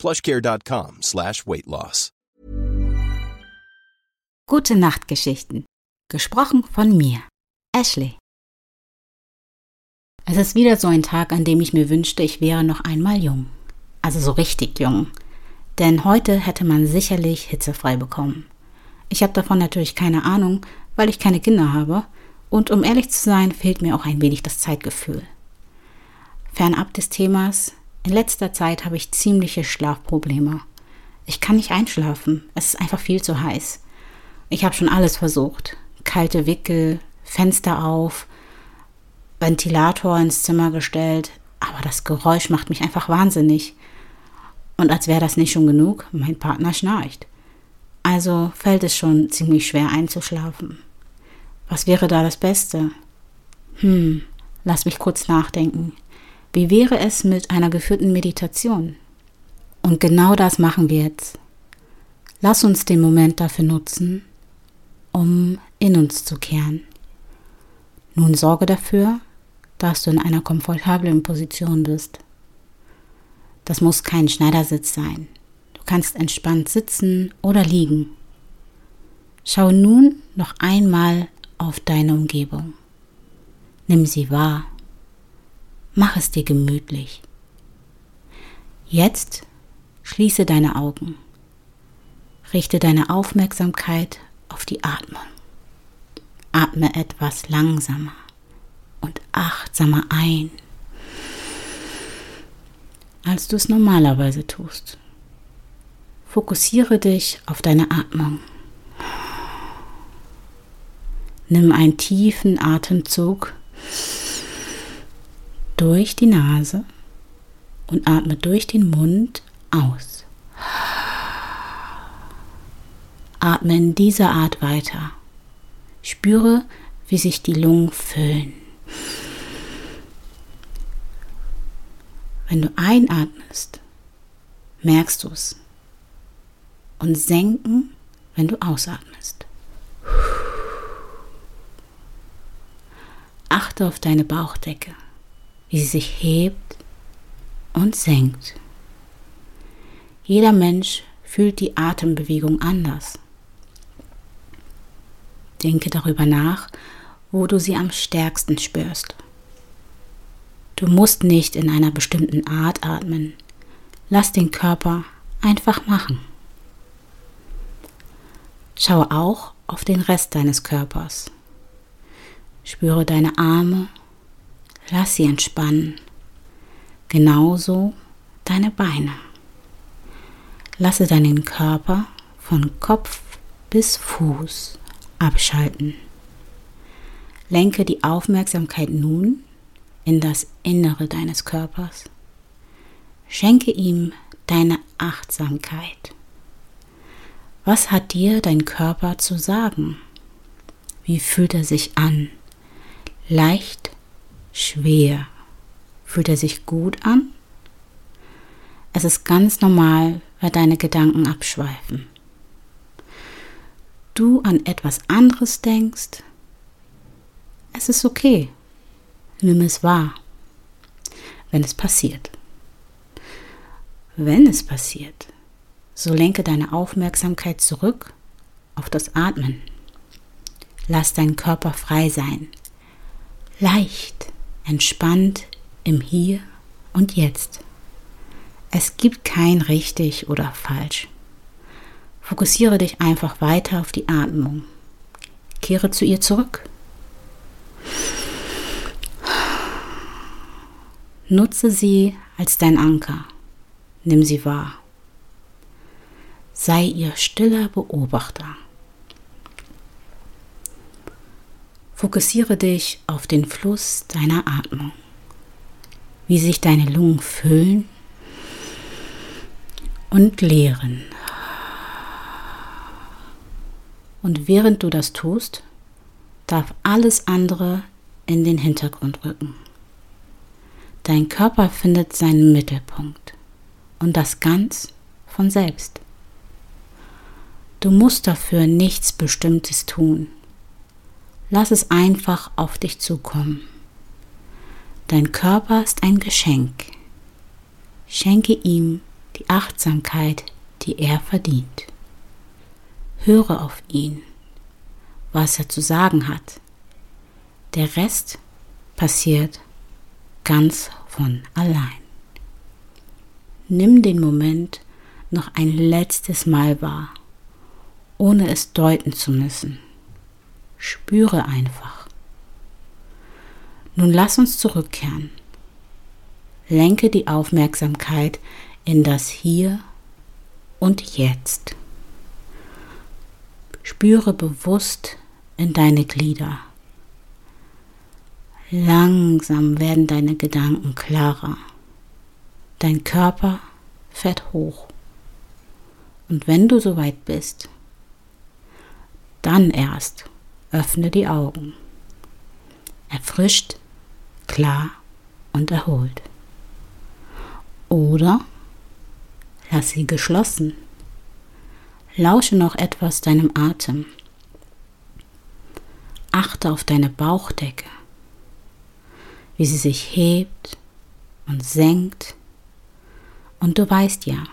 plushcare.com slash weight loss. Gute Nachtgeschichten. Gesprochen von mir, Ashley. Es ist wieder so ein Tag, an dem ich mir wünschte, ich wäre noch einmal jung. Also so richtig jung. Denn heute hätte man sicherlich hitzefrei bekommen. Ich habe davon natürlich keine Ahnung, weil ich keine Kinder habe. Und um ehrlich zu sein, fehlt mir auch ein wenig das Zeitgefühl. Fernab des Themas, in letzter Zeit habe ich ziemliche Schlafprobleme. Ich kann nicht einschlafen. Es ist einfach viel zu heiß. Ich habe schon alles versucht. Kalte Wickel, Fenster auf, Ventilator ins Zimmer gestellt, aber das Geräusch macht mich einfach wahnsinnig. Und als wäre das nicht schon genug, mein Partner schnarcht. Also fällt es schon ziemlich schwer einzuschlafen. Was wäre da das Beste? Hm, lass mich kurz nachdenken. Wie wäre es mit einer geführten Meditation? Und genau das machen wir jetzt. Lass uns den Moment dafür nutzen, um in uns zu kehren. Nun sorge dafür, dass du in einer komfortablen Position bist. Das muss kein Schneidersitz sein. Du kannst entspannt sitzen oder liegen. Schau nun noch einmal auf deine Umgebung. Nimm sie wahr. Mach es dir gemütlich. Jetzt schließe deine Augen. Richte deine Aufmerksamkeit auf die Atmung. Atme etwas langsamer und achtsamer ein, als du es normalerweise tust. Fokussiere dich auf deine Atmung. Nimm einen tiefen Atemzug durch die Nase und atme durch den Mund aus. Atme in dieser Art weiter. Spüre, wie sich die Lungen füllen. Wenn du einatmest, merkst du es. Und senken, wenn du ausatmest. Achte auf deine Bauchdecke wie sie sich hebt und senkt. Jeder Mensch fühlt die Atembewegung anders. Denke darüber nach, wo du sie am stärksten spürst. Du musst nicht in einer bestimmten Art atmen. Lass den Körper einfach machen. Schaue auch auf den Rest deines Körpers. Spüre deine Arme Lass sie entspannen. Genauso deine Beine. Lasse deinen Körper von Kopf bis Fuß abschalten. Lenke die Aufmerksamkeit nun in das Innere deines Körpers. Schenke ihm deine Achtsamkeit. Was hat dir dein Körper zu sagen? Wie fühlt er sich an? Leicht schwer. Fühlt er sich gut an? Es ist ganz normal, weil deine Gedanken abschweifen. Du an etwas anderes denkst. Es ist okay. Nimm es wahr, wenn es passiert. Wenn es passiert, so lenke deine Aufmerksamkeit zurück auf das Atmen. Lass deinen Körper frei sein. Leicht entspannt im Hier und Jetzt. Es gibt kein richtig oder falsch. Fokussiere dich einfach weiter auf die Atmung. Kehre zu ihr zurück. Nutze sie als dein Anker. Nimm sie wahr. Sei ihr stiller Beobachter. Fokussiere dich auf den Fluss deiner Atmung, wie sich deine Lungen füllen und leeren. Und während du das tust, darf alles andere in den Hintergrund rücken. Dein Körper findet seinen Mittelpunkt und das ganz von selbst. Du musst dafür nichts Bestimmtes tun. Lass es einfach auf dich zukommen. Dein Körper ist ein Geschenk. Schenke ihm die Achtsamkeit, die er verdient. Höre auf ihn, was er zu sagen hat. Der Rest passiert ganz von allein. Nimm den Moment noch ein letztes Mal wahr, ohne es deuten zu müssen. Spüre einfach. Nun lass uns zurückkehren. Lenke die Aufmerksamkeit in das Hier und Jetzt. Spüre bewusst in deine Glieder. Langsam werden deine Gedanken klarer. Dein Körper fährt hoch. Und wenn du soweit bist, dann erst öffne die Augen. Erfrischt, klar und erholt. Oder lass sie geschlossen. Lausche noch etwas deinem Atem. Achte auf deine Bauchdecke, wie sie sich hebt und senkt und du weißt ja,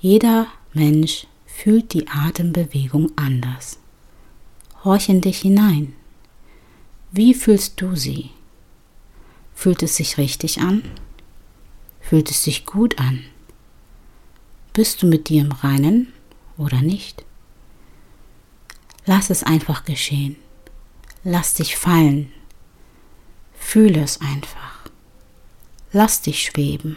jeder Mensch fühlt die Atembewegung anders. Horch in dich hinein. Wie fühlst du sie? Fühlt es sich richtig an? Fühlt es sich gut an? Bist du mit dir im Reinen oder nicht? Lass es einfach geschehen. Lass dich fallen. Fühle es einfach. Lass dich schweben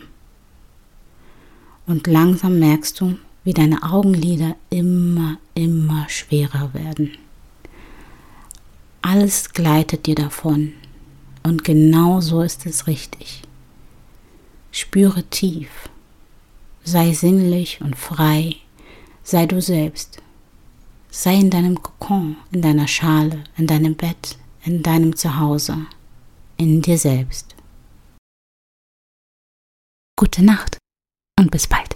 und langsam merkst du, wie deine Augenlider immer, immer schwerer werden. Alles gleitet dir davon und genau so ist es richtig. Spüre tief, sei sinnlich und frei, sei du selbst. Sei in deinem Kokon, in deiner Schale, in deinem Bett, in deinem Zuhause, in dir selbst. Gute Nacht und bis bald.